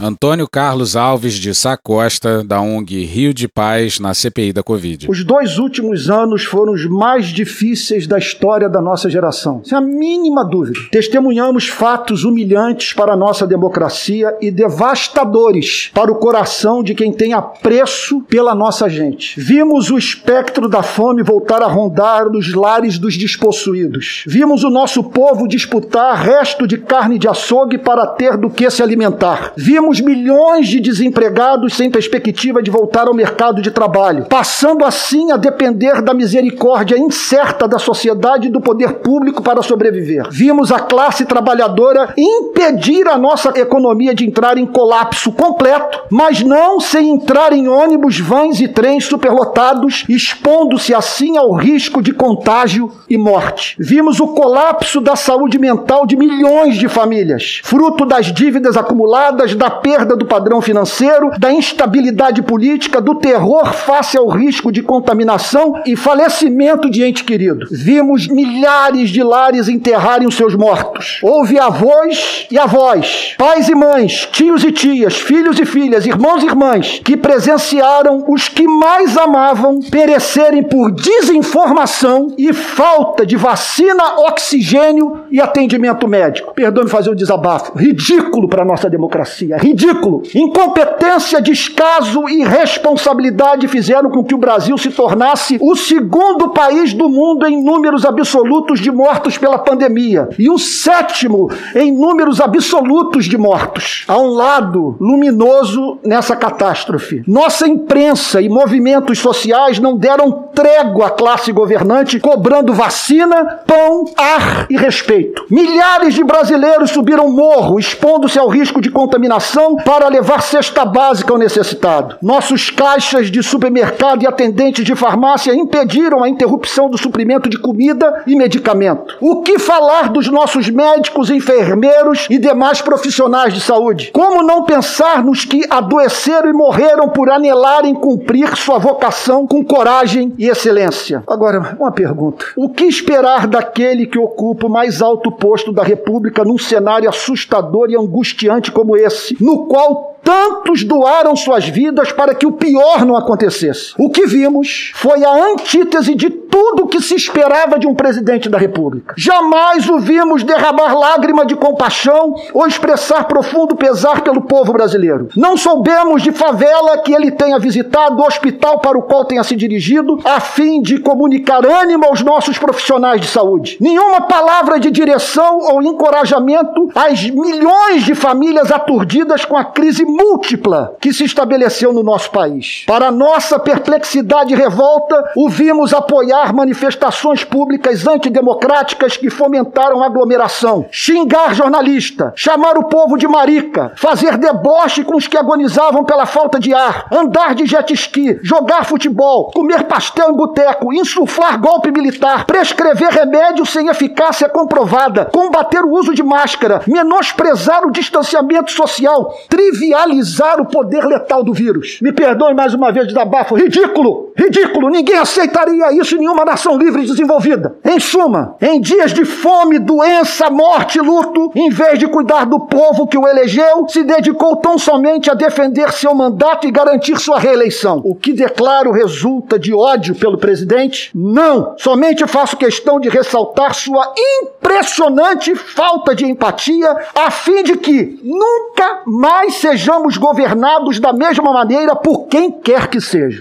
Antônio Carlos Alves de Sá Costa, da ONG Rio de Paz, na CPI da Covid. Os dois últimos anos foram os mais difíceis da história da nossa geração. Sem a mínima dúvida. Testemunhamos fatos humilhantes para a nossa democracia e devastadores para o coração de quem tem apreço pela nossa gente. Vimos o espectro da fome voltar a rondar nos lares dos despossuídos. Vimos o nosso povo disputar resto de carne de açougue para ter do que se alimentar. Vimos temos milhões de desempregados sem perspectiva de voltar ao mercado de trabalho, passando assim a depender da misericórdia incerta da sociedade e do poder público para sobreviver. Vimos a classe trabalhadora impedir a nossa economia de entrar em colapso completo, mas não sem entrar em ônibus, vans e trens superlotados, expondo-se assim ao risco de contágio e morte. Vimos o colapso da saúde mental de milhões de famílias, fruto das dívidas acumuladas, da perda do padrão financeiro, da instabilidade política, do terror face ao risco de contaminação e falecimento de ente querido. Vimos milhares de lares enterrarem os seus mortos. Houve avós e avós, pais e mães, tios e tias, filhos e filhas, irmãos e irmãs, que presenciaram os que mais amavam perecerem por desinformação e falta de vacina, oxigênio e atendimento médico. Perdoe-me fazer o desabafo. Ridículo para nossa democracia ridículo. Incompetência, descaso e irresponsabilidade fizeram com que o Brasil se tornasse o segundo país do mundo em números absolutos de mortos pela pandemia e o sétimo em números absolutos de mortos. Há um lado luminoso nessa catástrofe. Nossa imprensa e movimentos sociais não deram trégua à classe governante, cobrando vacina, pão, ar e respeito. Milhares de brasileiros subiram morro, expondo-se ao risco de contaminação para levar cesta básica ao necessitado. Nossos caixas de supermercado e atendentes de farmácia impediram a interrupção do suprimento de comida e medicamento. O que falar dos nossos médicos, enfermeiros e demais profissionais de saúde? Como não pensar nos que adoeceram e morreram por anelarem cumprir sua vocação com coragem e excelência? Agora, uma pergunta: o que esperar daquele que ocupa o mais alto posto da República num cenário assustador e angustiante como esse? No qual tantos doaram suas vidas para que o pior não acontecesse. O que vimos foi a antítese de tudo que se esperava de um presidente da República. Jamais o vimos derramar lágrima de compaixão ou expressar profundo pesar pelo povo brasileiro. Não soubemos de favela que ele tenha visitado, hospital para o qual tenha se dirigido, a fim de comunicar ânimo aos nossos profissionais de saúde. Nenhuma palavra de direção ou encorajamento às milhões de famílias aturdidas com a crise múltipla que se estabeleceu no nosso país. Para nossa perplexidade e revolta, o vimos apoiar manifestações públicas antidemocráticas que fomentaram aglomeração, xingar jornalista, chamar o povo de marica, fazer deboche com os que agonizavam pela falta de ar, andar de jet ski, jogar futebol, comer pastel em boteco, insuflar golpe militar, prescrever remédio sem eficácia comprovada, combater o uso de máscara, menosprezar o distanciamento social, trivial banalizar o poder letal do vírus. Me perdoe mais uma vez de dar bafo. Ridículo! Ridículo! Ninguém aceitaria isso em nenhuma nação livre e desenvolvida. Em suma, em dias de fome, doença, morte e luto, em vez de cuidar do povo que o elegeu, se dedicou tão somente a defender seu mandato e garantir sua reeleição. O que declaro resulta de ódio pelo presidente? Não! Somente faço questão de ressaltar sua impressionante falta de empatia, a fim de que nunca mais sejamos sejamos governados da mesma maneira por quem quer que seja.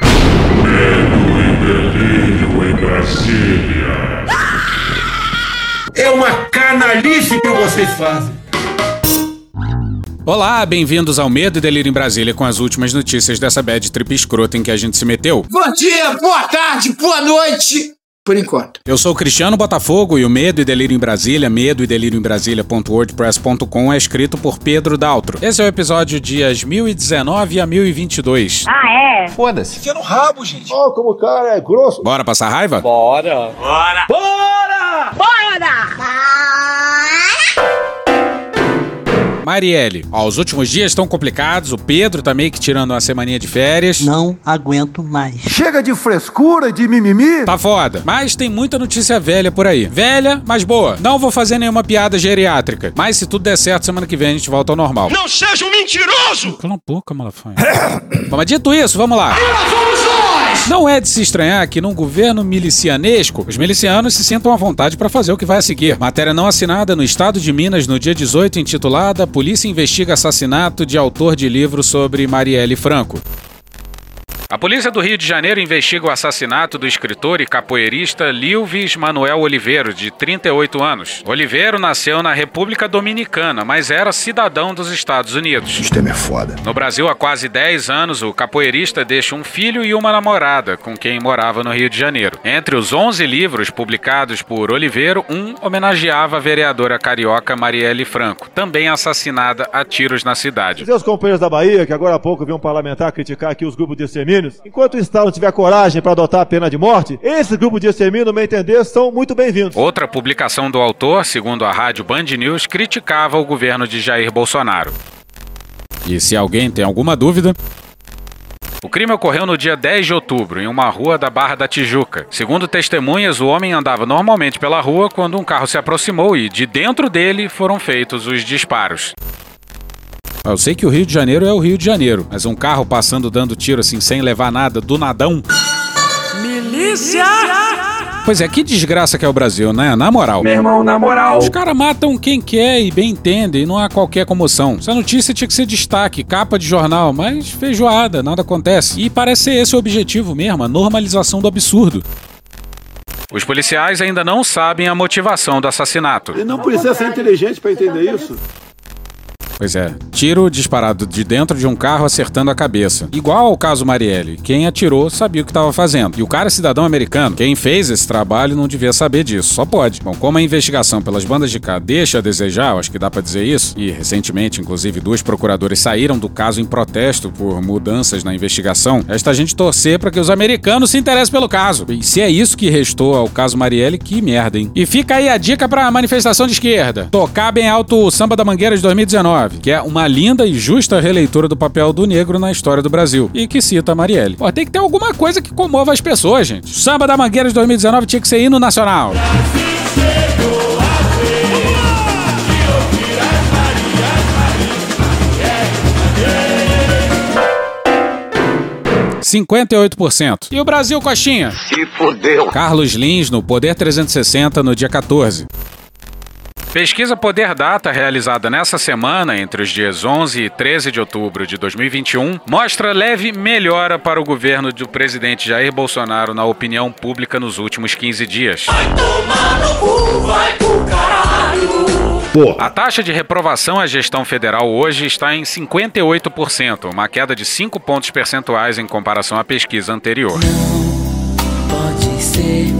Medo e delírio em Brasília. É uma canalice que vocês fazem. Olá, bem-vindos ao Medo e Delírio em Brasília com as últimas notícias dessa bad trip escrota em que a gente se meteu. Bom dia, boa tarde, boa noite por enquanto. Eu sou Cristiano Botafogo e o Medo e Delírio em Brasília, medo e delírio em Brasília.wordpress.com é escrito por Pedro Daltro. Esse é o episódio dias 1019 a 1022. Ah, é? Foda-se. Fica no rabo, gente. Ó, oh, como o cara é grosso. Bora passar raiva? Bora. Bora. Bora! Marielle, ó, os últimos dias estão complicados, o Pedro tá meio que tirando uma semaninha de férias. Não aguento mais. Chega de frescura, de mimimi. Tá foda. Mas tem muita notícia velha por aí. Velha, mas boa. Não vou fazer nenhuma piada geriátrica. Mas se tudo der certo, semana que vem a gente volta ao normal. Não seja um mentiroso! Cala um pouco, Malafaia. Bom, mas dito isso, vamos lá. Não é de se estranhar que num governo milicianesco, os milicianos se sintam à vontade para fazer o que vai a seguir. Matéria não assinada no estado de Minas no dia 18, intitulada Polícia investiga assassinato de autor de livro sobre Marielle Franco. A polícia do Rio de Janeiro investiga o assassinato do escritor e capoeirista Lilvis Manuel Oliveiro, de 38 anos. Oliveiro nasceu na República Dominicana, mas era cidadão dos Estados Unidos. O sistema é foda. No Brasil, há quase 10 anos, o capoeirista deixa um filho e uma namorada com quem morava no Rio de Janeiro. Entre os 11 livros publicados por Oliveiro, um homenageava a vereadora carioca Marielle Franco, também assassinada a tiros na cidade. Seus companheiros da Bahia, que agora há pouco viu um parlamentar criticar aqui os grupos de extermínios, enquanto o Estado tiver coragem para adotar a pena de morte, esses grupos de extermínio, no meu entender, são muito bem-vindos. Outra publicação do autor, segundo a rádio Band News, criticava o governo de Jair Bolsonaro. E se alguém tem alguma dúvida, o crime ocorreu no dia 10 de outubro, em uma rua da Barra da Tijuca. Segundo testemunhas, o homem andava normalmente pela rua quando um carro se aproximou e, de dentro dele, foram feitos os disparos. Eu sei que o Rio de Janeiro é o Rio de Janeiro, mas um carro passando dando tiro assim sem levar nada do nadão. Milícia! Pois é, que desgraça que é o Brasil, né? Na moral. Meu irmão, na moral. Os caras matam quem quer e bem entende, e não há qualquer comoção. Essa notícia tinha que ser destaque, capa de jornal, mas feijoada, nada acontece. E parece ser esse o objetivo mesmo, a normalização do absurdo. Os policiais ainda não sabem a motivação do assassinato. Ele não precisa ser inteligente para entender isso. Pois é, tiro disparado de dentro de um carro acertando a cabeça. Igual ao caso Marielle. Quem atirou sabia o que estava fazendo. E o cara é cidadão americano. Quem fez esse trabalho não devia saber disso. Só pode. Bom, como a investigação pelas bandas de cá deixa a desejar, acho que dá pra dizer isso, e recentemente, inclusive, duas procuradoras saíram do caso em protesto por mudanças na investigação, esta a gente torcer para que os americanos se interessem pelo caso. E se é isso que restou ao caso Marielle, que merda, hein? E fica aí a dica pra manifestação de esquerda. Tocar bem alto o Samba da Mangueira de 2019 que é uma linda e justa releitura do papel do negro na história do Brasil, e que cita a Marielle. Pô, tem que ter alguma coisa que comova as pessoas, gente. Samba da Mangueira de 2019 tinha que ser hino nacional. ...58%. E o Brasil, Coxinha? Se fodeu. Carlos Lins, no Poder 360, no dia 14. Pesquisa Poder Data, realizada nessa semana, entre os dias 11 e 13 de outubro de 2021, mostra leve melhora para o governo do presidente Jair Bolsonaro na opinião pública nos últimos 15 dias. A taxa de reprovação à gestão federal hoje está em 58%, uma queda de 5 pontos percentuais em comparação à pesquisa anterior. Pode ser.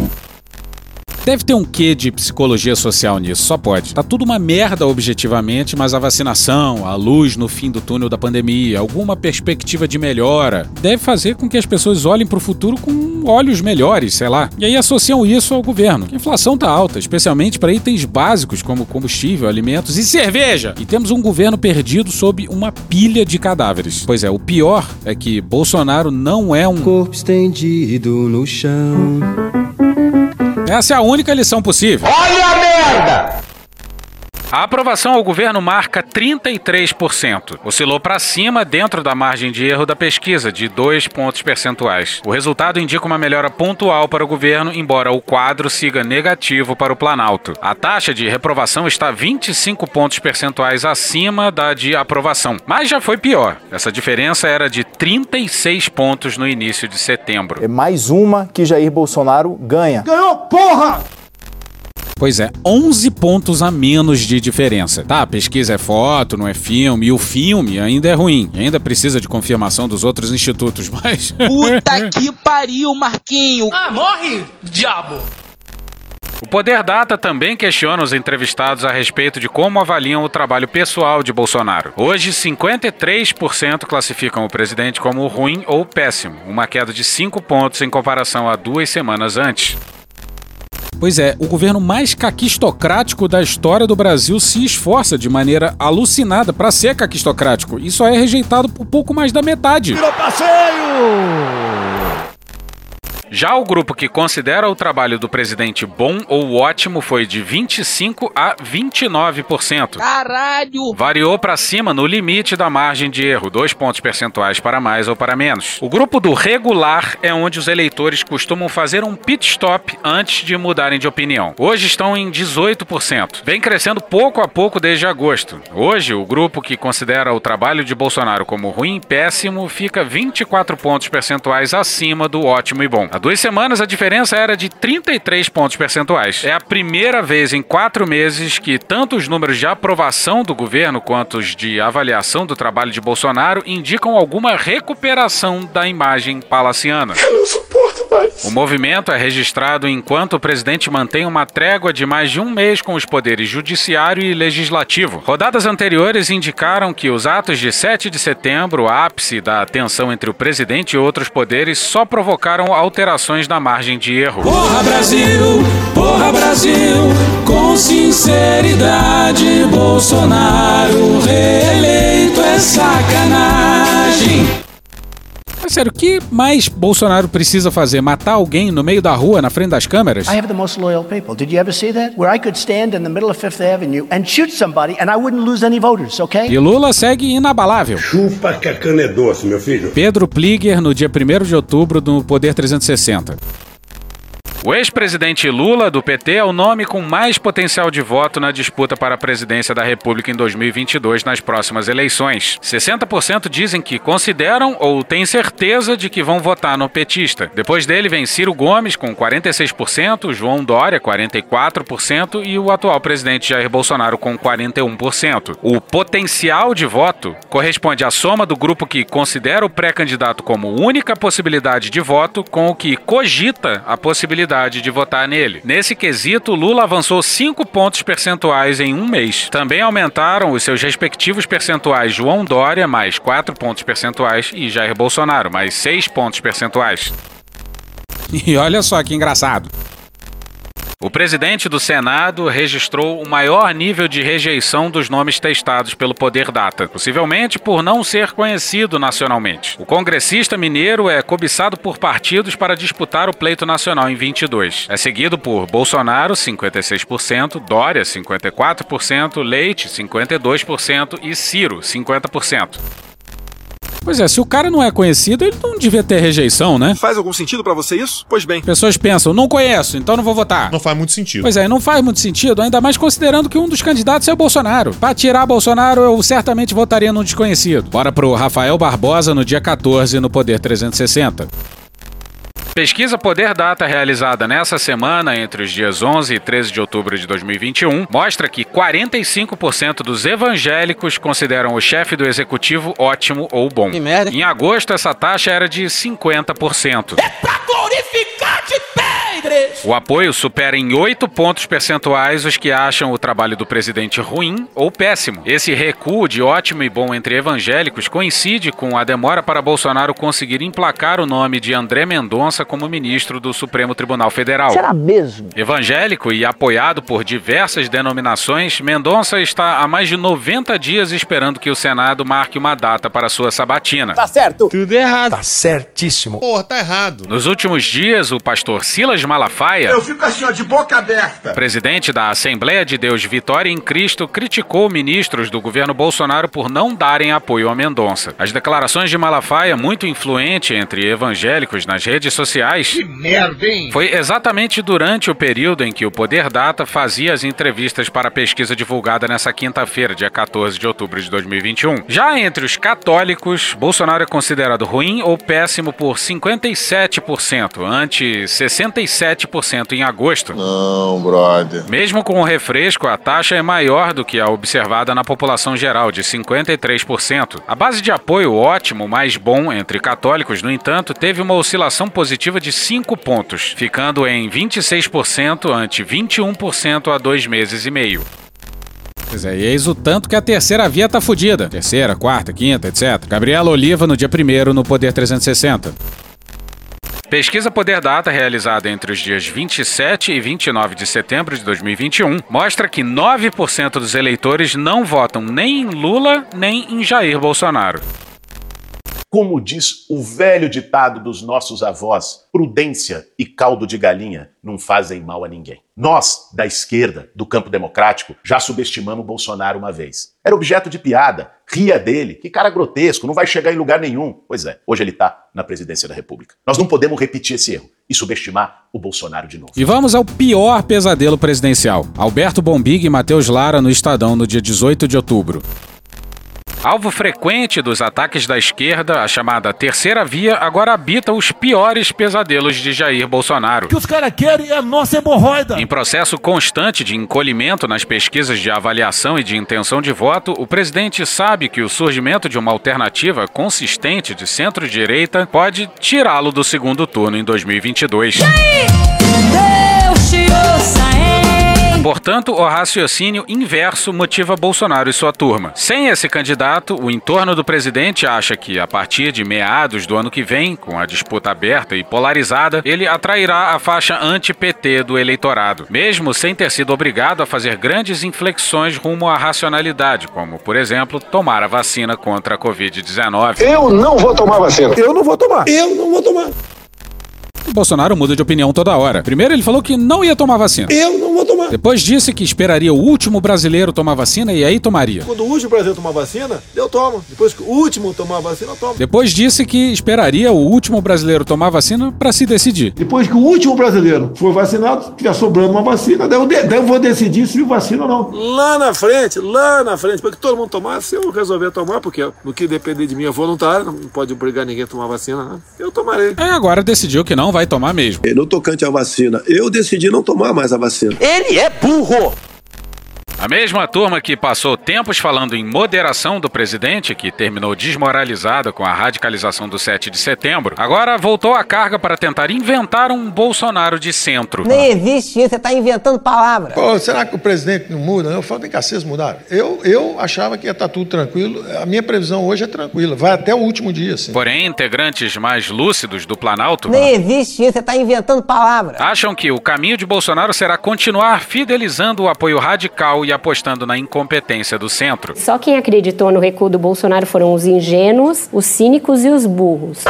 Deve ter um quê de psicologia social nisso, só pode. Tá tudo uma merda objetivamente, mas a vacinação, a luz no fim do túnel da pandemia, alguma perspectiva de melhora, deve fazer com que as pessoas olhem pro futuro com olhos melhores, sei lá. E aí associam isso ao governo. A inflação tá alta, especialmente para itens básicos como combustível, alimentos e cerveja. E temos um governo perdido sob uma pilha de cadáveres. Pois é, o pior é que Bolsonaro não é um Corpo estendido no chão. Essa é a única lição possível. Olha a merda! A aprovação ao governo marca 33%. Oscilou para cima dentro da margem de erro da pesquisa, de 2 pontos percentuais. O resultado indica uma melhora pontual para o governo, embora o quadro siga negativo para o Planalto. A taxa de reprovação está 25 pontos percentuais acima da de aprovação, mas já foi pior. Essa diferença era de 36 pontos no início de setembro. É mais uma que Jair Bolsonaro ganha. Ganhou, porra! Pois é, 11 pontos a menos de diferença. Tá, pesquisa é foto, não é filme, e o filme ainda é ruim. Ainda precisa de confirmação dos outros institutos, mas. Puta que pariu, Marquinho. Ah, morre, diabo! O Poder Data também questiona os entrevistados a respeito de como avaliam o trabalho pessoal de Bolsonaro. Hoje, 53% classificam o presidente como ruim ou péssimo, uma queda de 5 pontos em comparação a duas semanas antes. Pois é, o governo mais caquistocrático da história do Brasil se esforça de maneira alucinada para ser caquistocrático e só é rejeitado por pouco mais da metade. Virou passeio! Já o grupo que considera o trabalho do presidente bom ou ótimo foi de 25 a 29%. Caralho! Variou para cima no limite da margem de erro, dois pontos percentuais para mais ou para menos. O grupo do regular é onde os eleitores costumam fazer um pit stop antes de mudarem de opinião. Hoje estão em 18%. Vem crescendo pouco a pouco desde agosto. Hoje, o grupo que considera o trabalho de Bolsonaro como ruim e péssimo fica 24 pontos percentuais acima do ótimo e bom. Duas semanas a diferença era de 33 pontos percentuais. É a primeira vez em quatro meses que tanto os números de aprovação do governo quanto os de avaliação do trabalho de Bolsonaro indicam alguma recuperação da imagem palaciana. Eu não mais. O movimento é registrado enquanto o presidente mantém uma trégua de mais de um mês com os poderes judiciário e legislativo. Rodadas anteriores indicaram que os atos de 7 de setembro, ápice da tensão entre o presidente e outros poderes, só provocaram alterações na margem de erro. Porra Brasil, porra Brasil, com sinceridade, Bolsonaro reeleito é sacanagem. Sério, o que mais Bolsonaro precisa fazer? Matar alguém no meio da rua, na frente das câmeras? I have the most loyal people. Did you ever see that? Where I could stand in the middle of Fifth Avenue and shoot somebody and I wouldn't lose any voters, okay? E Lula segue inabalável. Chupa que a cana é doce, meu filho. Pedro Plieger, no dia 1 de outubro, no Poder 360. O ex-presidente Lula, do PT, é o nome com mais potencial de voto na disputa para a presidência da República em 2022 nas próximas eleições. 60% dizem que consideram ou têm certeza de que vão votar no petista. Depois dele vem Ciro Gomes, com 46%, João Dória, 44% e o atual presidente Jair Bolsonaro, com 41%. O potencial de voto corresponde à soma do grupo que considera o pré-candidato como única possibilidade de voto com o que cogita a possibilidade de votar nele. Nesse quesito, Lula avançou 5 pontos percentuais em um mês. Também aumentaram os seus respectivos percentuais João Dória, mais 4 pontos percentuais, e Jair Bolsonaro, mais 6 pontos percentuais. E olha só que engraçado. O presidente do Senado registrou o maior nível de rejeição dos nomes testados pelo Poder Data, possivelmente por não ser conhecido nacionalmente. O congressista mineiro é cobiçado por partidos para disputar o pleito nacional em 22. É seguido por Bolsonaro, 56%, Dória, 54%, Leite, 52% e Ciro, 50%. Pois é, se o cara não é conhecido, ele não devia ter rejeição, né? Faz algum sentido para você isso? Pois bem. Pessoas pensam, não conheço, então não vou votar. Não faz muito sentido. Pois é, não faz muito sentido, ainda mais considerando que um dos candidatos é o Bolsonaro. Pra tirar Bolsonaro, eu certamente votaria num desconhecido. Bora pro Rafael Barbosa no dia 14 no Poder 360. Pesquisa Poder Data realizada nessa semana, entre os dias 11 e 13 de outubro de 2021, mostra que 45% dos evangélicos consideram o chefe do executivo ótimo ou bom. Que merda. Em agosto, essa taxa era de 50%. É pra glorificar! O apoio supera em 8 pontos percentuais os que acham o trabalho do presidente ruim ou péssimo. Esse recuo de ótimo e bom entre evangélicos coincide com a demora para Bolsonaro conseguir emplacar o nome de André Mendonça como ministro do Supremo Tribunal Federal. Será mesmo? Evangélico e apoiado por diversas denominações, Mendonça está há mais de 90 dias esperando que o Senado marque uma data para sua sabatina. Tá certo. Tudo errado. Tá certíssimo. Porra, tá errado. Nos últimos dias, o pastor Silas Malafaia, Eu fico assim, ó, de boca aberta. presidente da Assembleia de Deus Vitória em Cristo, criticou ministros do governo Bolsonaro por não darem apoio a Mendonça. As declarações de Malafaia, muito influente entre evangélicos nas redes sociais, Que merda, hein? foi exatamente durante o período em que o Poder Data fazia as entrevistas para a pesquisa divulgada nessa quinta-feira, dia 14 de outubro de 2021. Já entre os católicos, Bolsonaro é considerado ruim ou péssimo por 57%, ante 67% em agosto. Não, brother. Mesmo com o refresco, a taxa é maior do que a observada na população geral, de 53%. A base de apoio ótimo, mais bom entre católicos, no entanto, teve uma oscilação positiva de 5 pontos, ficando em 26% ante 21% há dois meses e meio. Pois é, e eis o tanto que a terceira via tá fudida. Terceira, quarta, quinta, etc. Gabriela Oliva no dia 1 no Poder 360. Pesquisa Poder Data, realizada entre os dias 27 e 29 de setembro de 2021, mostra que 9% dos eleitores não votam nem em Lula nem em Jair Bolsonaro. Como diz o velho ditado dos nossos avós, prudência e caldo de galinha não fazem mal a ninguém. Nós, da esquerda, do campo democrático, já subestimamos Bolsonaro uma vez. Era objeto de piada, ria dele, que cara grotesco, não vai chegar em lugar nenhum. Pois é, hoje ele está na presidência da República. Nós não podemos repetir esse erro e subestimar o Bolsonaro de novo. E vamos ao pior pesadelo presidencial. Alberto Bombig e Matheus Lara no Estadão no dia 18 de outubro. Alvo frequente dos ataques da esquerda, a chamada terceira via agora habita os piores pesadelos de Jair Bolsonaro. O que os caras querem é a nossa hemorroida. Em processo constante de encolhimento nas pesquisas de avaliação e de intenção de voto, o presidente sabe que o surgimento de uma alternativa consistente de centro-direita pode tirá-lo do segundo turno em 2022. E aí? Deus te ouça, hein? Portanto, o raciocínio inverso motiva Bolsonaro e sua turma. Sem esse candidato, o entorno do presidente acha que, a partir de meados do ano que vem, com a disputa aberta e polarizada, ele atrairá a faixa anti-PT do eleitorado, mesmo sem ter sido obrigado a fazer grandes inflexões rumo à racionalidade, como, por exemplo, tomar a vacina contra a Covid-19. Eu não vou tomar vacina. Eu não vou tomar. Eu não vou tomar. Bolsonaro muda de opinião toda hora. Primeiro, ele falou que não ia tomar vacina. Eu não vou tomar. Depois disse que esperaria o último brasileiro tomar vacina e aí tomaria. Quando o último brasileiro tomar vacina, eu tomo. Depois que o último tomar vacina, eu tomo. Depois disse que esperaria o último brasileiro tomar vacina para se decidir. Depois que o último brasileiro for vacinado, tiver sobrando uma vacina, daí eu, de, daí eu vou decidir se vacina ou não. Lá na frente, lá na frente, porque todo mundo tomar, se eu resolver tomar, porque no que depender de mim é voluntário, não pode obrigar ninguém a tomar vacina, né? eu tomarei. É, agora decidiu que não vai tomar mesmo. No tocante à vacina, eu decidi não tomar mais a vacina. Ele é burro! A mesma turma que passou tempos falando em moderação do presidente, que terminou desmoralizada com a radicalização do 7 de setembro, agora voltou à carga para tentar inventar um Bolsonaro de centro. Nem existe isso, você está inventando palavras. Pô, será que o presidente não muda? Eu falo, vem cá, vocês mudaram. Eu, eu achava que ia estar tudo tranquilo. A minha previsão hoje é tranquila, vai até o último dia. Sim. Porém, integrantes mais lúcidos do Planalto. Nem existe isso, você está inventando palavras. Acham que o caminho de Bolsonaro será continuar fidelizando o apoio radical e apostando na incompetência do centro. Só quem acreditou no recuo do Bolsonaro foram os ingênuos, os cínicos e os burros.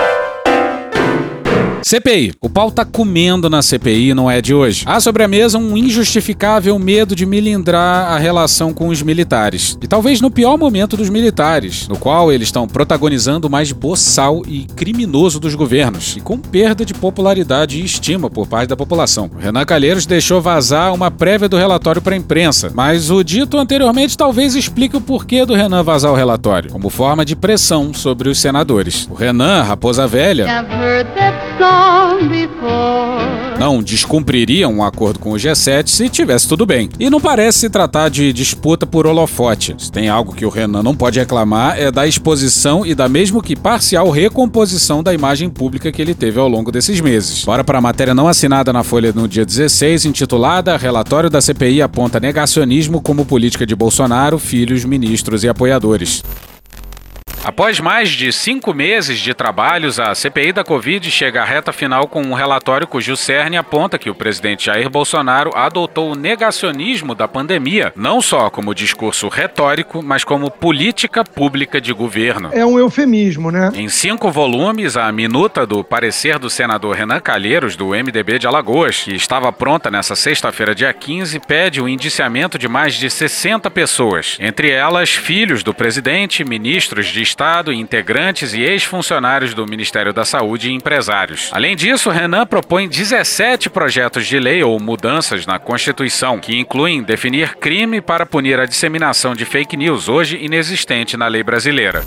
CPI. O pau tá comendo na CPI, não é de hoje. Há sobre a mesa um injustificável medo de milindrar a relação com os militares. E talvez no pior momento dos militares, no qual eles estão protagonizando o mais boçal e criminoso dos governos, e com perda de popularidade e estima por parte da população. O Renan Calheiros deixou vazar uma prévia do relatório para a imprensa, mas o dito anteriormente talvez explique o porquê do Renan vazar o relatório, como forma de pressão sobre os senadores. O Renan, raposa velha não descumpriria um acordo com o G7 se tivesse tudo bem. E não parece se tratar de disputa por holofote. Se tem algo que o Renan não pode reclamar é da exposição e da mesmo que parcial recomposição da imagem pública que ele teve ao longo desses meses. Bora para a matéria não assinada na Folha no dia 16, intitulada Relatório da CPI aponta negacionismo como política de Bolsonaro, filhos, ministros e apoiadores. Após mais de cinco meses de trabalhos, a CPI da Covid chega à reta final com um relatório cujo cerne aponta que o presidente Jair Bolsonaro adotou o negacionismo da pandemia, não só como discurso retórico, mas como política pública de governo. É um eufemismo, né? Em cinco volumes, a minuta do parecer do senador Renan Calheiros, do MDB de Alagoas, que estava pronta nessa sexta-feira, dia 15, pede o indiciamento de mais de 60 pessoas, entre elas filhos do presidente, ministros de Estado, integrantes e ex-funcionários do Ministério da Saúde e empresários. Além disso, Renan propõe 17 projetos de lei ou mudanças na Constituição, que incluem definir crime para punir a disseminação de fake news, hoje inexistente na lei brasileira.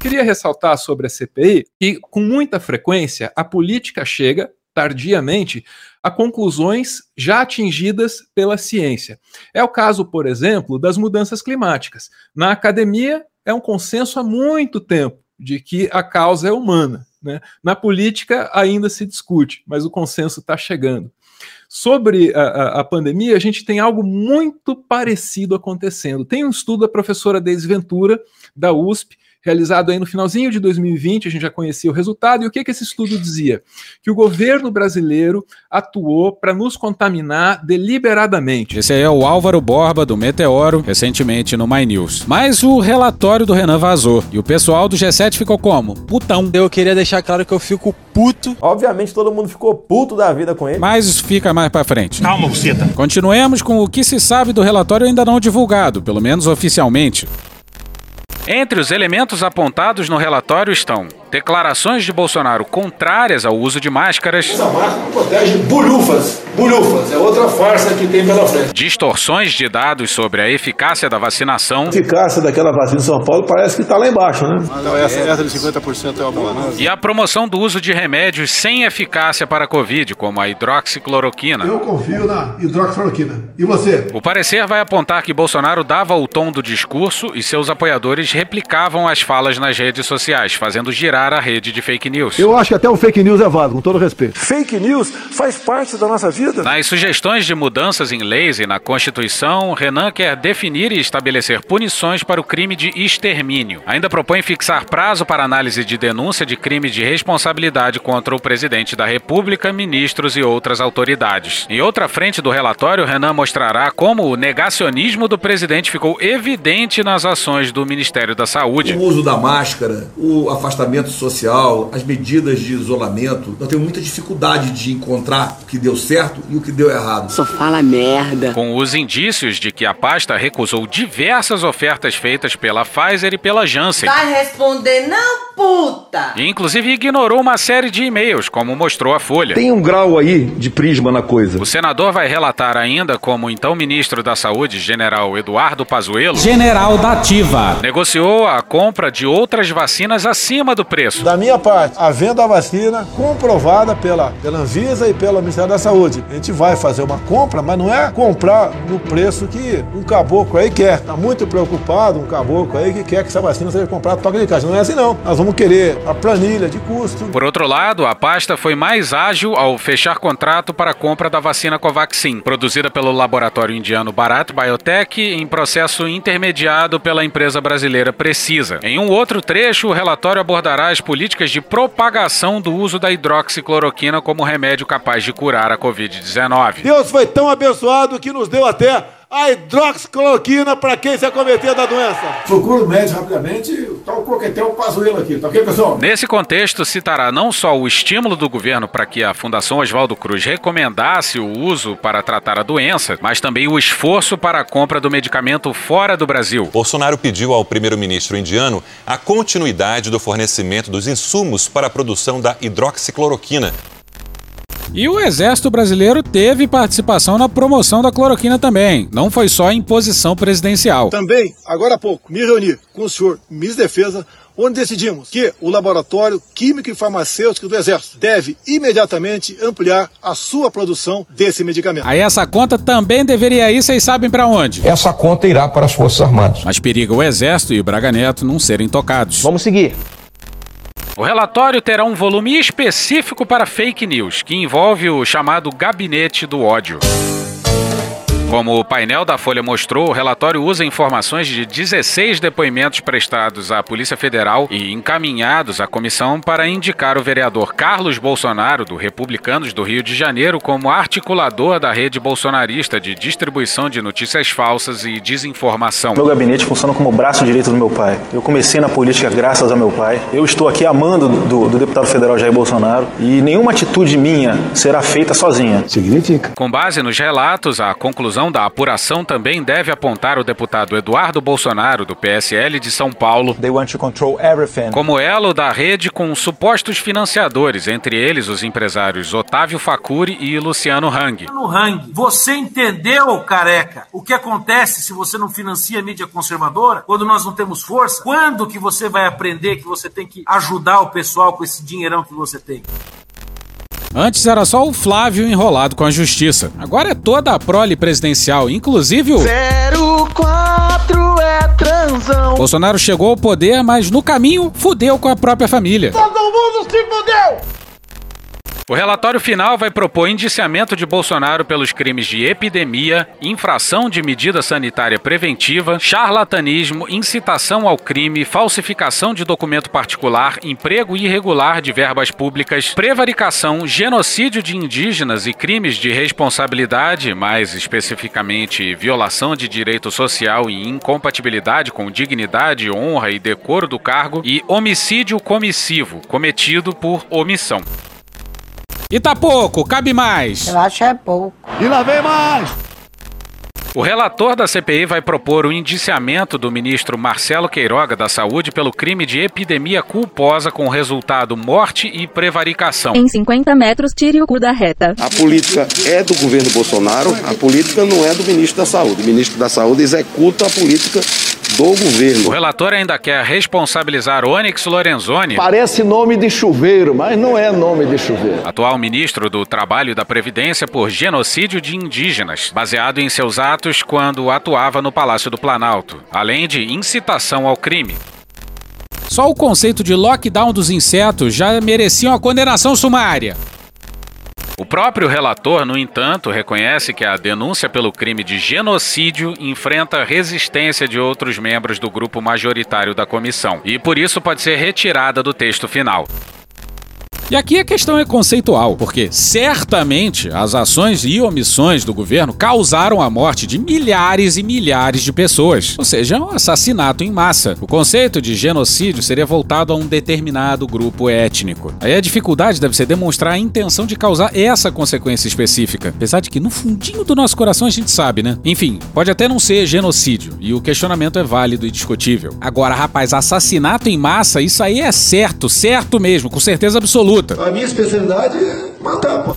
Queria ressaltar sobre a CPI que, com muita frequência, a política chega, tardiamente, a conclusões já atingidas pela ciência. É o caso, por exemplo, das mudanças climáticas. Na academia, é um consenso há muito tempo de que a causa é humana. Né? Na política ainda se discute, mas o consenso está chegando. Sobre a, a, a, pandemia, a gente tem algo muito parecido acontecendo. Tem um estudo da professora Deise Ventura, da USP, realizado aí no finalzinho de 2020, a gente já conhecia o resultado, e o que, que esse estudo dizia? Que o governo brasileiro atuou para nos contaminar deliberadamente. Esse aí é o Álvaro Borba, do Meteoro, recentemente no My News. Mas o relatório do Renan vazou, e o pessoal do G7 ficou como? Putão. Eu queria deixar claro que eu fico puto. Obviamente todo mundo ficou puto da vida com ele. Mas isso fica mais pra frente. Calma, buceta. Continuemos com o que se sabe do relatório ainda não divulgado, pelo menos oficialmente. Entre os elementos apontados no relatório estão declarações de Bolsonaro contrárias ao uso de máscaras. Essa máscara protege bulhufas. Bulhufas é outra farsa que tem pela frente. Distorções de dados sobre a eficácia da vacinação. A eficácia daquela vacina em São Paulo parece que está lá embaixo, né? Então essa, essa de 50% é uma boa. E a promoção do uso de remédios sem eficácia para a Covid, como a hidroxicloroquina. Eu confio na hidroxicloroquina. E você? O parecer vai apontar que Bolsonaro dava o tom do discurso e seus apoiadores replicavam as falas nas redes sociais, fazendo girar a rede de fake news. Eu acho que até o fake news é válido, com todo respeito. Fake news faz parte da nossa vida. Nas sugestões de mudanças em leis e na Constituição, Renan quer definir e estabelecer punições para o crime de extermínio. Ainda propõe fixar prazo para análise de denúncia de crime de responsabilidade contra o presidente da República, ministros e outras autoridades. Em outra frente do relatório, Renan mostrará como o negacionismo do presidente ficou evidente nas ações do Ministério da Saúde. O uso da máscara, o afastamento social, as medidas de isolamento, nós temos muita dificuldade de encontrar o que deu certo e o que deu errado. Só fala merda. Com os indícios de que a pasta recusou diversas ofertas feitas pela Pfizer e pela Janssen. Vai responder não, puta! E inclusive ignorou uma série de e-mails, como mostrou a Folha. Tem um grau aí de prisma na coisa. O senador vai relatar ainda como o então ministro da Saúde, general Eduardo Pazuello, general da Ativa, negociou a compra de outras vacinas acima do preço. Da minha parte, a vacina comprovada pela, pela Anvisa e pelo Ministério da Saúde. A gente vai fazer uma compra, mas não é comprar no preço que um caboclo aí quer. Está muito preocupado um caboclo aí que quer que essa vacina seja comprada toque de caixa. Não é assim não. Nós vamos querer a planilha de custo. Por outro lado, a pasta foi mais ágil ao fechar contrato para a compra da vacina Covaxin, produzida pelo laboratório indiano Bharat Biotech em processo intermediado pela empresa brasileira Precisa. Em um outro trecho, o relatório abordará as políticas de propagação do uso da hidroxicloroquina como remédio capaz de curar a Covid-19. Deus foi tão abençoado que nos deu até a hidroxicloroquina para quem se acometer da doença. Procura o médico rapidamente, tá o coquetel Pazuello aqui, tá ok, pessoal? Nesse contexto, citará não só o estímulo do governo para que a Fundação Oswaldo Cruz recomendasse o uso para tratar a doença, mas também o esforço para a compra do medicamento fora do Brasil. Bolsonaro pediu ao primeiro-ministro indiano a continuidade do fornecimento dos insumos para a produção da hidroxicloroquina. E o Exército Brasileiro teve participação na promoção da cloroquina também. Não foi só imposição presidencial. Também, agora há pouco, me reuni com o senhor Ministro da Defesa, onde decidimos que o Laboratório Químico e Farmacêutico do Exército deve imediatamente ampliar a sua produção desse medicamento. Aí essa conta também deveria ir, vocês sabem para onde? Essa conta irá para as Forças Armadas. Mas periga o Exército e o Braga Neto não serem tocados. Vamos seguir. O relatório terá um volume específico para fake news, que envolve o chamado Gabinete do Ódio. Como o painel da Folha mostrou, o relatório usa informações de 16 depoimentos prestados à Polícia Federal e encaminhados à comissão para indicar o vereador Carlos Bolsonaro, do Republicanos do Rio de Janeiro, como articulador da rede bolsonarista de distribuição de notícias falsas e desinformação. Meu gabinete funciona como braço direito do meu pai. Eu comecei na política graças ao meu pai. Eu estou aqui amando do, do deputado federal Jair Bolsonaro e nenhuma atitude minha será feita sozinha. Significa. Com base nos relatos, a conclusão da apuração também deve apontar o deputado Eduardo Bolsonaro, do PSL de São Paulo, como elo da rede com supostos financiadores, entre eles os empresários Otávio Facuri e Luciano Hang. No Hang, você entendeu, careca, o que acontece se você não financia a mídia conservadora? Quando nós não temos força? Quando que você vai aprender que você tem que ajudar o pessoal com esse dinheirão que você tem? Antes era só o Flávio enrolado com a justiça. Agora é toda a prole presidencial, inclusive o. 04 é transão. Bolsonaro chegou ao poder, mas no caminho fudeu com a própria família. Todo mundo se fudeu! O relatório final vai propor indiciamento de Bolsonaro pelos crimes de epidemia, infração de medida sanitária preventiva, charlatanismo, incitação ao crime, falsificação de documento particular, emprego irregular de verbas públicas, prevaricação, genocídio de indígenas e crimes de responsabilidade, mais especificamente violação de direito social e incompatibilidade com dignidade, honra e decoro do cargo, e homicídio comissivo, cometido por omissão. E tá pouco, cabe mais. Eu acho é pouco. E lá vem mais! O relator da CPI vai propor o indiciamento do ministro Marcelo Queiroga da Saúde pelo crime de epidemia culposa com resultado morte e prevaricação. Em 50 metros, tire o cu da reta. A política é do governo Bolsonaro, a política não é do ministro da Saúde. O ministro da Saúde executa a política do governo. O relator ainda quer responsabilizar Onyx Lorenzoni, Parece nome de chuveiro, mas não é nome de chuveiro. atual ministro do Trabalho e da Previdência, por genocídio de indígenas, baseado em seus atos quando atuava no Palácio do Planalto, além de incitação ao crime. Só o conceito de lockdown dos insetos já merecia uma condenação sumária. O próprio relator, no entanto, reconhece que a denúncia pelo crime de genocídio enfrenta resistência de outros membros do grupo majoritário da comissão e, por isso, pode ser retirada do texto final. E aqui a questão é conceitual, porque certamente as ações e omissões do governo causaram a morte de milhares e milhares de pessoas, ou seja, um assassinato em massa. O conceito de genocídio seria voltado a um determinado grupo étnico. Aí a dificuldade deve ser demonstrar a intenção de causar essa consequência específica, apesar de que no fundinho do nosso coração a gente sabe, né? Enfim, pode até não ser genocídio, e o questionamento é válido e discutível. Agora, rapaz, assassinato em massa, isso aí é certo, certo mesmo, com certeza absoluta. A minha especialidade é matar, pô.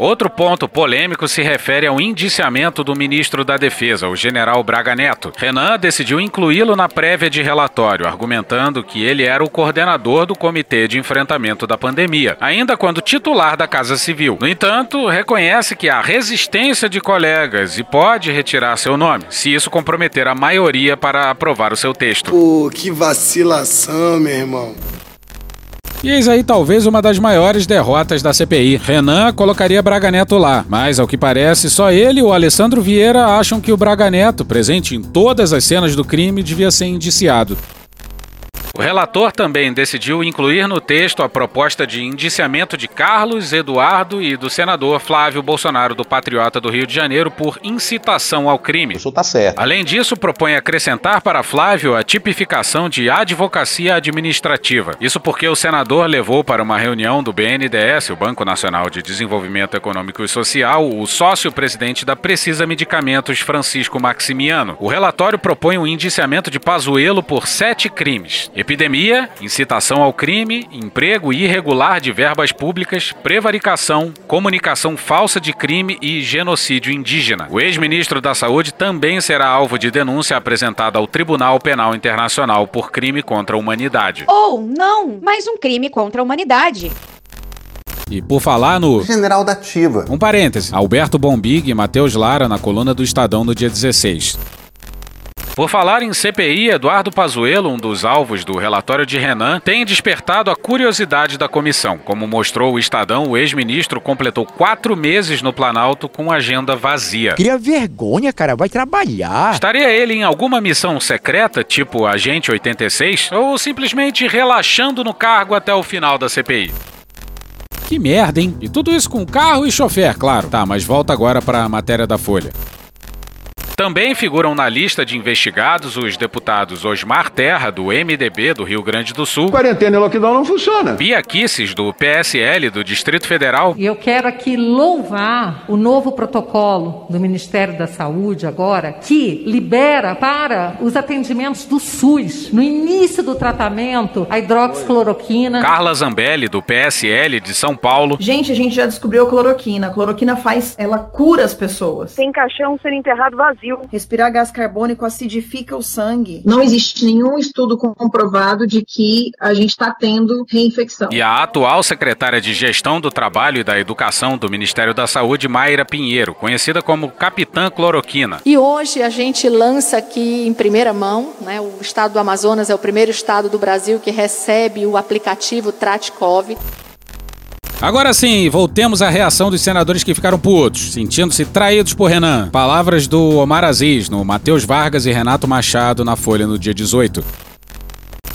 Outro ponto polêmico se refere ao indiciamento do ministro da Defesa, o general Braga Neto. Renan decidiu incluí-lo na prévia de relatório, argumentando que ele era o coordenador do Comitê de Enfrentamento da Pandemia, ainda quando titular da Casa Civil. No entanto, reconhece que há resistência de colegas e pode retirar seu nome, se isso comprometer a maioria para aprovar o seu texto. Pô, que vacilação, meu irmão. E eis aí talvez uma das maiores derrotas da CPI. Renan colocaria Braga Neto lá, mas ao que parece, só ele e o Alessandro Vieira acham que o Braga Neto, presente em todas as cenas do crime, devia ser indiciado. O relator também decidiu incluir no texto a proposta de indiciamento de Carlos Eduardo e do senador Flávio Bolsonaro do Patriota do Rio de Janeiro por incitação ao crime. Isso tá certo. Além disso, propõe acrescentar para Flávio a tipificação de advocacia administrativa. Isso porque o senador levou para uma reunião do BNDES, o Banco Nacional de Desenvolvimento Econômico e Social, o sócio-presidente da Precisa Medicamentos, Francisco Maximiano. O relatório propõe o indiciamento de Pazuello por sete crimes: epidemia, incitação ao crime, emprego irregular de verbas públicas, prevaricação, comunicação falsa de crime e genocídio indígena. O ex-ministro da Saúde também será alvo de denúncia apresentada ao Tribunal Penal Internacional por crime contra a humanidade. Ou não, mais um crime contra a humanidade. E por falar no. General da Ativa. Um parêntese. Alberto Bombig e Matheus Lara na coluna do Estadão no dia 16. Por falar em CPI, Eduardo Pazuello, um dos alvos do relatório de Renan, tem despertado a curiosidade da comissão. Como mostrou o Estadão, o ex-ministro completou quatro meses no Planalto com agenda vazia. Cria vergonha, cara, vai trabalhar. Estaria ele em alguma missão secreta, tipo Agente 86, ou simplesmente relaxando no cargo até o final da CPI? Que merda, hein? E tudo isso com carro e chofer, claro. Tá, mas volta agora para a matéria da Folha. Também figuram na lista de investigados os deputados Osmar Terra, do MDB do Rio Grande do Sul, Quarentena e lockdown não funciona. Bia Kisses, do PSL do Distrito Federal, E eu quero aqui louvar o novo protocolo do Ministério da Saúde agora, que libera para os atendimentos do SUS, no início do tratamento, a hidroxicloroquina. Carla Zambelli, do PSL de São Paulo, Gente, a gente já descobriu a cloroquina. A cloroquina faz, ela cura as pessoas. Tem caixão sendo enterrado vazio. Respirar gás carbônico acidifica o sangue. Não existe nenhum estudo comprovado de que a gente está tendo reinfecção. e a atual secretária de Gestão do Trabalho e da Educação do Ministério da Saúde, Mayra Pinheiro, conhecida como Capitã Cloroquina. E hoje a gente lança aqui em primeira mão, né, o estado do Amazonas é o primeiro estado do Brasil que recebe o aplicativo TratCov. Agora sim, voltemos à reação dos senadores que ficaram putos, sentindo-se traídos por Renan. Palavras do Omar Aziz no Matheus Vargas e Renato Machado na Folha no dia 18.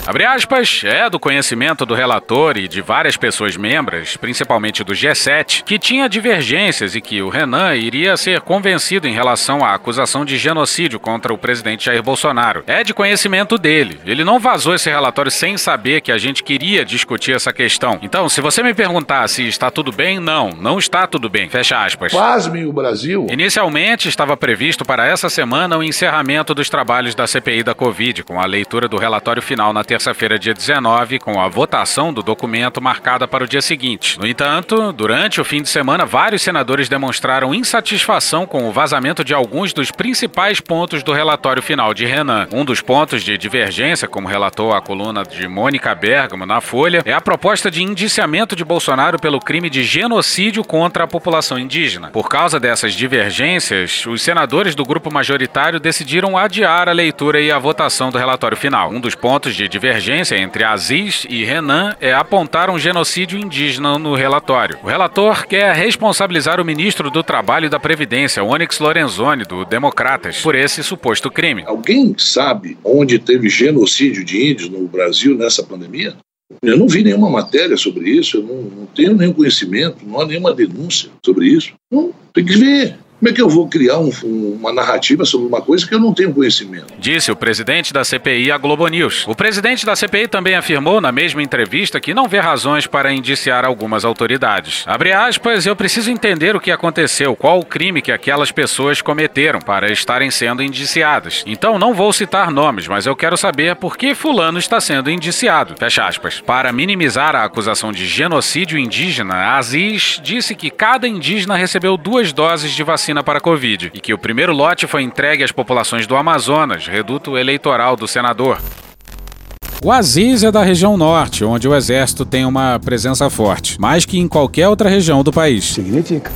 Abre aspas, é do conhecimento do relator e de várias pessoas membros, principalmente do G7, que tinha divergências e que o Renan iria ser convencido em relação à acusação de genocídio contra o presidente Jair Bolsonaro. É de conhecimento dele. Ele não vazou esse relatório sem saber que a gente queria discutir essa questão. Então, se você me perguntar se está tudo bem, não, não está tudo bem. Fecha aspas. Pasmem o Brasil. Inicialmente estava previsto para essa semana o encerramento dos trabalhos da CPI da Covid, com a leitura do relatório final na terça-feira, dia 19, com a votação do documento marcada para o dia seguinte. No entanto, durante o fim de semana, vários senadores demonstraram insatisfação com o vazamento de alguns dos principais pontos do relatório final de Renan. Um dos pontos de divergência, como relatou a coluna de Mônica Bergamo na Folha, é a proposta de indiciamento de Bolsonaro pelo crime de genocídio contra a população indígena. Por causa dessas divergências, os senadores do grupo majoritário decidiram adiar a leitura e a votação do relatório final. Um dos pontos de divergência entre Aziz e Renan é apontar um genocídio indígena no relatório. O relator quer responsabilizar o ministro do Trabalho e da Previdência, Onyx Lorenzoni, do Democratas, por esse suposto crime. Alguém sabe onde teve genocídio de índios no Brasil nessa pandemia? Eu não vi nenhuma matéria sobre isso, eu não, não tenho nenhum conhecimento, não há nenhuma denúncia sobre isso. Não, tem que ver. Como é que eu vou criar um, uma narrativa sobre uma coisa que eu não tenho conhecimento? Disse o presidente da CPI à Globo News. O presidente da CPI também afirmou na mesma entrevista que não vê razões para indiciar algumas autoridades. Abre aspas, eu preciso entender o que aconteceu, qual o crime que aquelas pessoas cometeram para estarem sendo indiciadas. Então não vou citar nomes, mas eu quero saber por que fulano está sendo indiciado. Fecha aspas. Para minimizar a acusação de genocídio indígena, Aziz disse que cada indígena recebeu duas doses de vacina vacina para a Covid e que o primeiro lote foi entregue às populações do Amazonas, reduto eleitoral do senador. O Aziz é da região norte, onde o exército tem uma presença forte, mais que em qualquer outra região do país. Significa.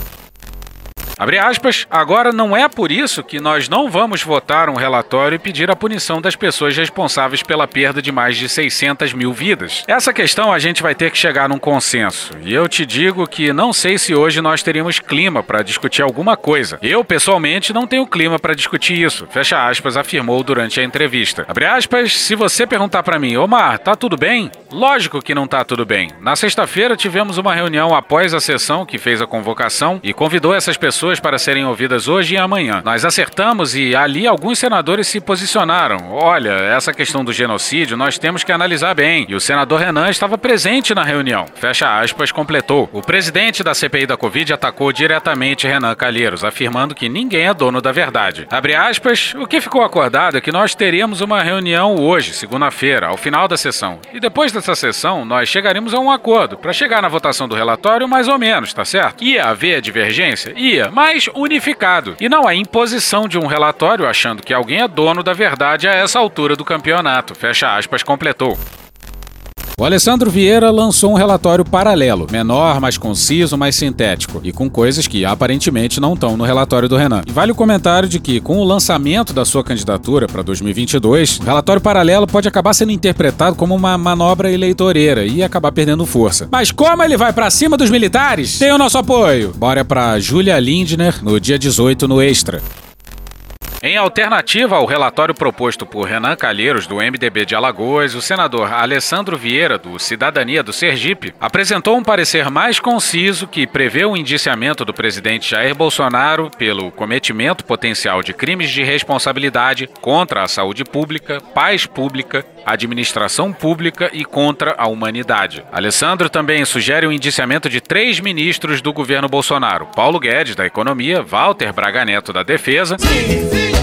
Abre aspas, agora não é por isso que nós não vamos votar um relatório e pedir a punição das pessoas responsáveis pela perda de mais de 600 mil vidas. Essa questão a gente vai ter que chegar num consenso. E eu te digo que não sei se hoje nós teríamos clima para discutir alguma coisa. Eu, pessoalmente, não tenho clima para discutir isso. Fecha aspas, afirmou durante a entrevista. Abre aspas, se você perguntar para mim, Omar, tá tudo bem? Lógico que não tá tudo bem. Na sexta-feira tivemos uma reunião após a sessão que fez a convocação e convidou essas pessoas para serem ouvidas hoje e amanhã. Nós acertamos e ali alguns senadores se posicionaram. Olha, essa questão do genocídio nós temos que analisar bem. E o senador Renan estava presente na reunião. Fecha aspas, completou. O presidente da CPI da Covid atacou diretamente Renan Calheiros, afirmando que ninguém é dono da verdade. Abre aspas, o que ficou acordado é que nós teríamos uma reunião hoje, segunda-feira, ao final da sessão. E depois dessa sessão, nós chegaremos a um acordo para chegar na votação do relatório mais ou menos, tá certo? Ia haver divergência? Ia, mas unificado. E não a imposição de um relatório achando que alguém é dono da verdade a essa altura do campeonato. Fecha aspas, completou. O Alessandro Vieira lançou um relatório paralelo, menor, mais conciso, mais sintético, e com coisas que aparentemente não estão no relatório do Renan. E vale o comentário de que, com o lançamento da sua candidatura para 2022, o relatório paralelo pode acabar sendo interpretado como uma manobra eleitoreira e acabar perdendo força. Mas como ele vai para cima dos militares, tem o nosso apoio. Bora para Julia Lindner no dia 18 no Extra. Em alternativa ao relatório proposto por Renan Calheiros, do MDB de Alagoas, o senador Alessandro Vieira, do Cidadania do Sergipe, apresentou um parecer mais conciso que prevê o indiciamento do presidente Jair Bolsonaro pelo cometimento potencial de crimes de responsabilidade contra a saúde pública, paz pública, administração pública e contra a humanidade. Alessandro também sugere o indiciamento de três ministros do governo Bolsonaro: Paulo Guedes, da Economia, Walter Braga Neto, da Defesa. e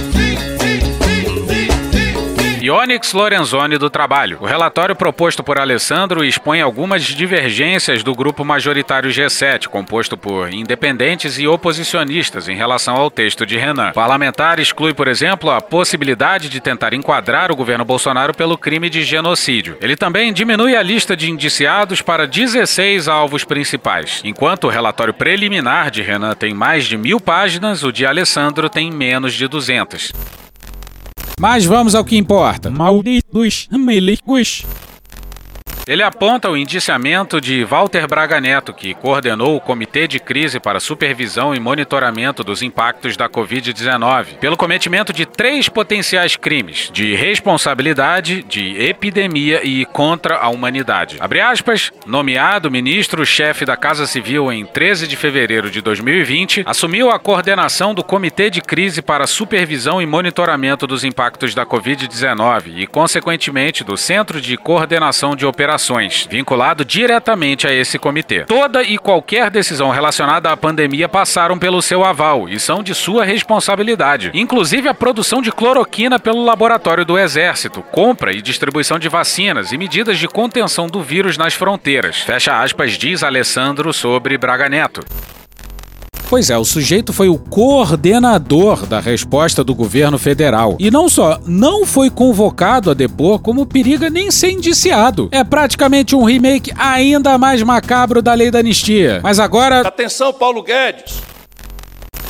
Onyx Lorenzoni do Trabalho. O relatório proposto por Alessandro expõe algumas divergências do grupo majoritário G7, composto por independentes e oposicionistas em relação ao texto de Renan. O parlamentar exclui, por exemplo, a possibilidade de tentar enquadrar o governo Bolsonaro pelo crime de genocídio. Ele também diminui a lista de indiciados para 16 alvos principais. Enquanto o relatório preliminar de Renan tem mais de mil páginas, o de Alessandro tem menos de 200. Mas vamos ao que importa. Malditos milicos. Ele aponta o indiciamento de Walter Braga Neto, que coordenou o Comitê de Crise para Supervisão e Monitoramento dos Impactos da Covid-19, pelo cometimento de três potenciais crimes de responsabilidade, de epidemia e contra a humanidade. Abre aspas, nomeado ministro-chefe da Casa Civil em 13 de fevereiro de 2020, assumiu a coordenação do Comitê de Crise para Supervisão e Monitoramento dos Impactos da Covid-19 e, consequentemente, do Centro de Coordenação de Operações, vinculado diretamente a esse comitê. Toda e qualquer decisão relacionada à pandemia passaram pelo seu aval e são de sua responsabilidade, inclusive a produção de cloroquina pelo laboratório do Exército, compra e distribuição de vacinas e medidas de contenção do vírus nas fronteiras. Fecha aspas, diz Alessandro sobre Braga Neto. Pois é, o sujeito foi o coordenador da resposta do governo federal. E não só não foi convocado a depor, como periga nem ser indiciado. É praticamente um remake ainda mais macabro da lei da anistia. Mas agora. Atenção, Paulo Guedes!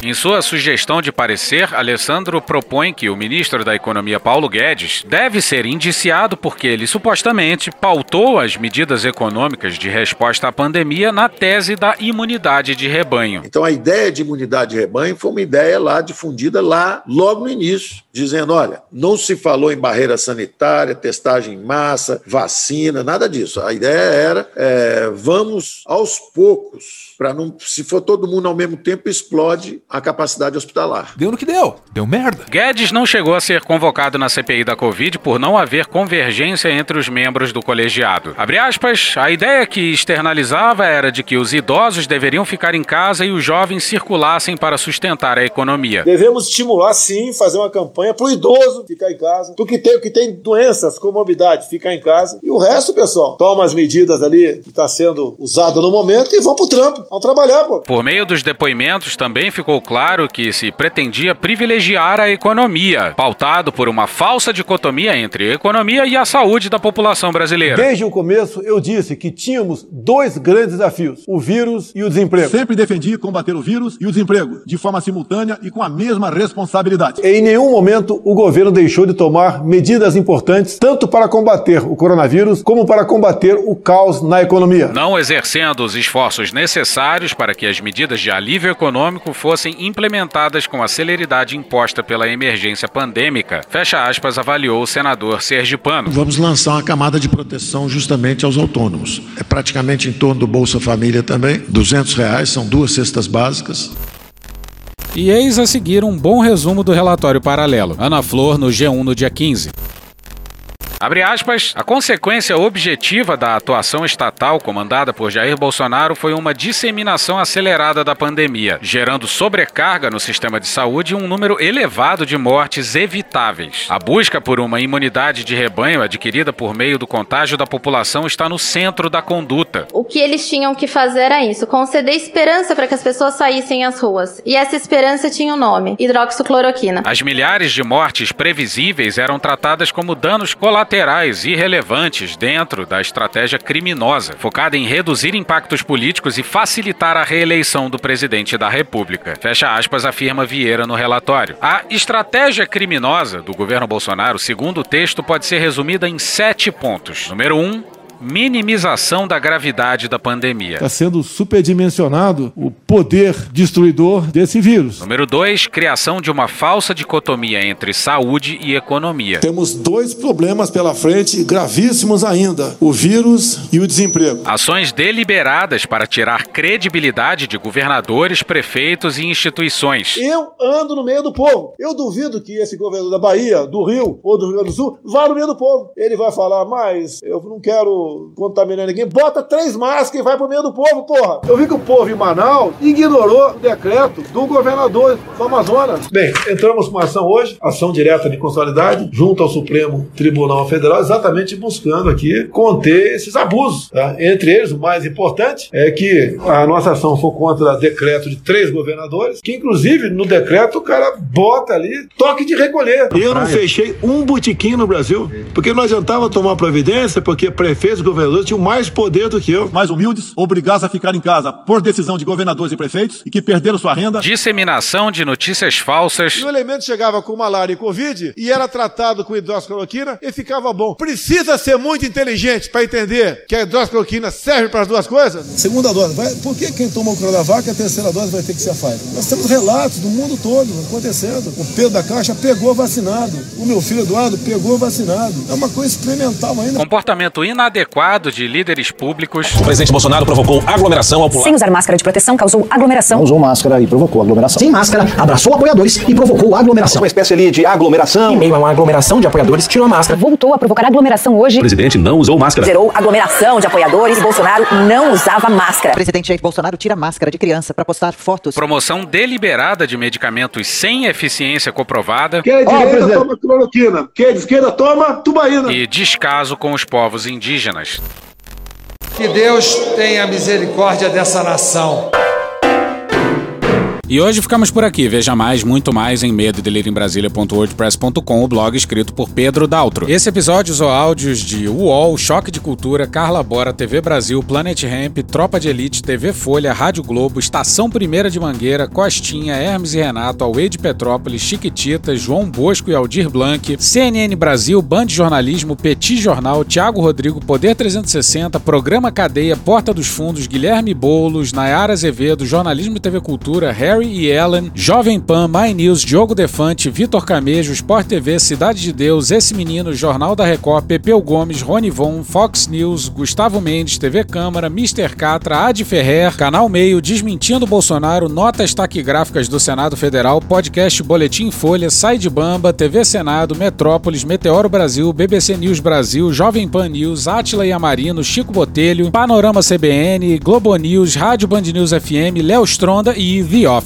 Em sua sugestão de parecer, Alessandro propõe que o ministro da Economia Paulo Guedes deve ser indiciado porque ele supostamente pautou as medidas econômicas de resposta à pandemia na tese da imunidade de rebanho. Então a ideia de imunidade de rebanho foi uma ideia lá difundida lá logo no início, dizendo, olha, não se falou em barreira sanitária, testagem em massa, vacina, nada disso. A ideia era é, vamos aos poucos para não, se for todo mundo ao mesmo tempo, explode a capacidade hospitalar. Deu no que deu. Deu merda. Guedes não chegou a ser convocado na CPI da Covid por não haver convergência entre os membros do colegiado. Abre aspas, a ideia que externalizava era de que os idosos deveriam ficar em casa e os jovens circulassem para sustentar a economia. Devemos estimular, sim, fazer uma campanha para o idoso ficar em casa, para o que tem, que tem doenças, comorbidade, ficar em casa. E o resto, pessoal, toma as medidas ali que está sendo usado no momento e vão para o trampo. Vamos trabalhar, pô. Por meio dos depoimentos, também ficou claro que se pretendia privilegiar a economia, pautado por uma falsa dicotomia entre a economia e a saúde da população brasileira. Desde o começo, eu disse que tínhamos dois grandes desafios: o vírus e o desemprego. Sempre defendi combater o vírus e o desemprego, de forma simultânea e com a mesma responsabilidade. Em nenhum momento o governo deixou de tomar medidas importantes, tanto para combater o coronavírus como para combater o caos na economia. Não exercendo os esforços necessários necessários para que as medidas de alívio econômico fossem implementadas com a celeridade imposta pela emergência pandêmica. Fecha aspas, avaliou o senador Sergipano. Vamos lançar uma camada de proteção justamente aos autônomos. É praticamente em torno do Bolsa Família também, 200 reais, são duas cestas básicas. E eis a seguir um bom resumo do relatório paralelo. Ana Flor no G1 no dia 15. Abre aspas, a consequência objetiva da atuação estatal comandada por Jair Bolsonaro foi uma disseminação acelerada da pandemia, gerando sobrecarga no sistema de saúde e um número elevado de mortes evitáveis. A busca por uma imunidade de rebanho adquirida por meio do contágio da população está no centro da conduta. O que eles tinham que fazer era isso, conceder esperança para que as pessoas saíssem às ruas. E essa esperança tinha um nome, hidroxicloroquina. As milhares de mortes previsíveis eram tratadas como danos colaterais colaterais irrelevantes dentro da estratégia criminosa, focada em reduzir impactos políticos e facilitar a reeleição do presidente da República. Fecha aspas, afirma Vieira no relatório. A estratégia criminosa do governo Bolsonaro, segundo o texto, pode ser resumida em sete pontos. Número um, minimização da gravidade da pandemia. Está sendo superdimensionado o poder destruidor desse vírus. Número 2, criação de uma falsa dicotomia entre saúde e economia. Temos dois problemas pela frente gravíssimos ainda: o vírus e o desemprego. Ações deliberadas para tirar credibilidade de governadores, prefeitos e instituições. Eu ando no meio do povo. Eu duvido que esse governador da Bahia, do Rio ou do Rio Grande do Sul vá no meio do povo. Ele vai falar, mas eu não quero contaminar ninguém. Bota três máscaras e vai pro meio do povo, porra. Eu vi que o povo em Manaus ignorou o decreto do governador do Amazonas. Bem, entramos com uma ação hoje, ação direta de consolidade, junto ao Supremo Tribunal Federal, exatamente buscando aqui conter esses abusos. Tá? Entre eles, o mais importante é que a nossa ação foi contra o decreto de três governadores, que inclusive no decreto o cara bota ali toque de recolher. Eu não fechei um botequim no Brasil, porque não adiantava tomar providência, porque prefeito Aqueles governadores tinham mais poder do que eu. Mais humildes, obrigados a ficar em casa por decisão de governadores e prefeitos e que perderam sua renda. Disseminação de notícias falsas. E o elemento chegava com malária e covid e era tratado com hidroxicloroquina e ficava bom. Precisa ser muito inteligente para entender que a hidroxicloroquina serve para as duas coisas? Segunda dose. Vai, por que quem tomou o Coronavac a terceira dose vai ter que ser a Pfizer? Nós temos relatos do mundo todo acontecendo. O Pedro da Caixa pegou vacinado. O meu filho Eduardo pegou vacinado. É uma coisa experimental ainda. Comportamento inadequado de líderes públicos. O presidente Bolsonaro provocou aglomeração ao pular. Sem usar máscara de proteção, causou aglomeração. Não usou máscara e provocou aglomeração. Sem máscara, abraçou apoiadores e provocou aglomeração. Uma espécie ali de aglomeração. Em meio a uma aglomeração de apoiadores, tirou a máscara. Voltou a provocar aglomeração hoje. O presidente não usou máscara. Zerou aglomeração de apoiadores e Bolsonaro não usava máscara. O presidente Jair Bolsonaro tira máscara de criança para postar fotos. Promoção deliberada de medicamentos sem eficiência comprovada. Quem é de direita toma cloroquina. Quem é de esquerda toma tubaína. E descaso com os povos indígenas. Que Deus tenha misericórdia dessa nação. E hoje ficamos por aqui. Veja mais, muito mais em medo em Brasília.wordpress.com, o blog escrito por Pedro Daltro. Esse episódio usou áudios de UOL, Choque de Cultura, Carla Bora, TV Brasil, Planet Ramp, Tropa de Elite, TV Folha, Rádio Globo, Estação Primeira de Mangueira, Costinha, Hermes e Renato, Away de Petrópolis, Chiquititas, João Bosco e Aldir Blanc, CNN Brasil, Band Jornalismo, Petit Jornal, Tiago Rodrigo, Poder 360, Programa Cadeia, Porta dos Fundos, Guilherme Boulos, Nayara Azevedo, Jornalismo e TV Cultura, Harry e Ellen, Jovem Pan, My News, Diogo Defante, Vitor Camejo, Sport TV, Cidade de Deus, Esse Menino, Jornal da Record, Pepeu Gomes, Rony Von, Fox News, Gustavo Mendes, TV Câmara, Mr. Catra, Ad Ferrer, Canal Meio, Desmentindo Bolsonaro, Notas Taquigráficas do Senado Federal, Podcast Boletim Folha, Sai de Bamba, TV Senado, Metrópolis, Meteoro Brasil, BBC News Brasil, Jovem Pan News, Atila e Amarino, Chico Botelho, Panorama CBN, Globo News, Rádio Band News FM, Léo Stronda e The Office.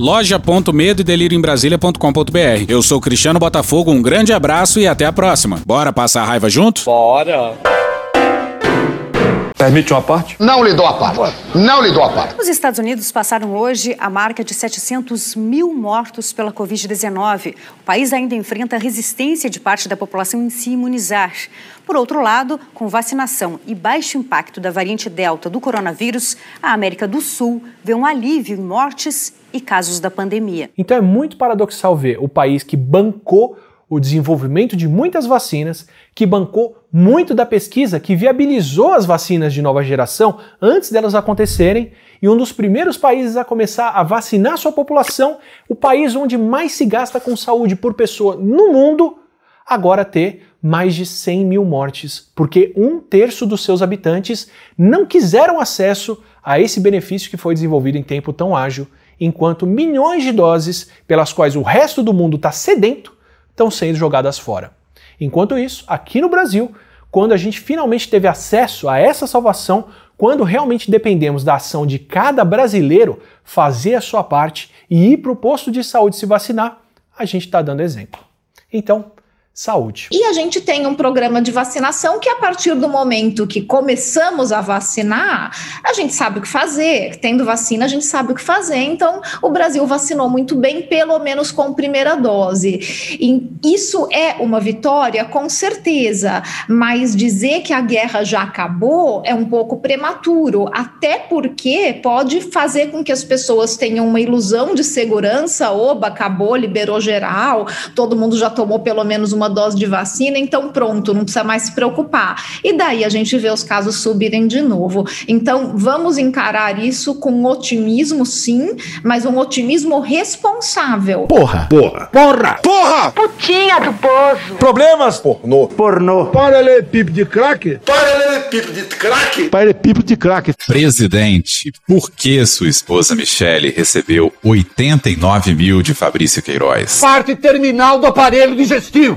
loja.medo e delírio em Brasília.com.br. Eu sou Cristiano Botafogo, um grande abraço e até a próxima. Bora passar a raiva junto? Bora! Permite uma parte? Não lhe dou a parte. Não lhe dou a parte. Os Estados Unidos passaram hoje a marca de 700 mil mortos pela Covid-19. O país ainda enfrenta a resistência de parte da população em se imunizar. Por outro lado, com vacinação e baixo impacto da variante Delta do coronavírus, a América do Sul vê um alívio em mortes e casos da pandemia. Então é muito paradoxal ver o país que bancou o desenvolvimento de muitas vacinas, que bancou muito da pesquisa que viabilizou as vacinas de nova geração antes delas acontecerem, e um dos primeiros países a começar a vacinar sua população, o país onde mais se gasta com saúde por pessoa no mundo, agora ter mais de 100 mil mortes, porque um terço dos seus habitantes não quiseram acesso a esse benefício que foi desenvolvido em tempo tão ágil, enquanto milhões de doses pelas quais o resto do mundo está sedento estão sendo jogadas fora. Enquanto isso, aqui no Brasil, quando a gente finalmente teve acesso a essa salvação, quando realmente dependemos da ação de cada brasileiro fazer a sua parte e ir para o posto de saúde se vacinar, a gente está dando exemplo. Então, saúde. E a gente tem um programa de vacinação que, a partir do momento que começamos a vacinar, a gente sabe o que fazer. Tendo vacina, a gente sabe o que fazer. Então, o Brasil vacinou muito bem, pelo menos com primeira dose. E isso é uma vitória, com certeza. Mas dizer que a guerra já acabou é um pouco prematuro, até porque pode fazer com que as pessoas tenham uma ilusão de segurança. Oba, acabou, liberou geral, todo mundo já tomou pelo menos uma dose de vacina, então pronto, não precisa mais se preocupar. E daí a gente vê os casos subirem de novo. Então vamos encarar isso com otimismo, sim, mas um otimismo responsável. Porra! Porra! Porra! Porra! Putinha do poço. Problemas? Pornô. Pornô. Paralelepípedo de crack? Paralelepípedo de crack? Paralelepípedo de crack. Presidente, por que sua esposa Michele recebeu 89 mil de Fabrício Queiroz? Parte terminal do aparelho digestivo.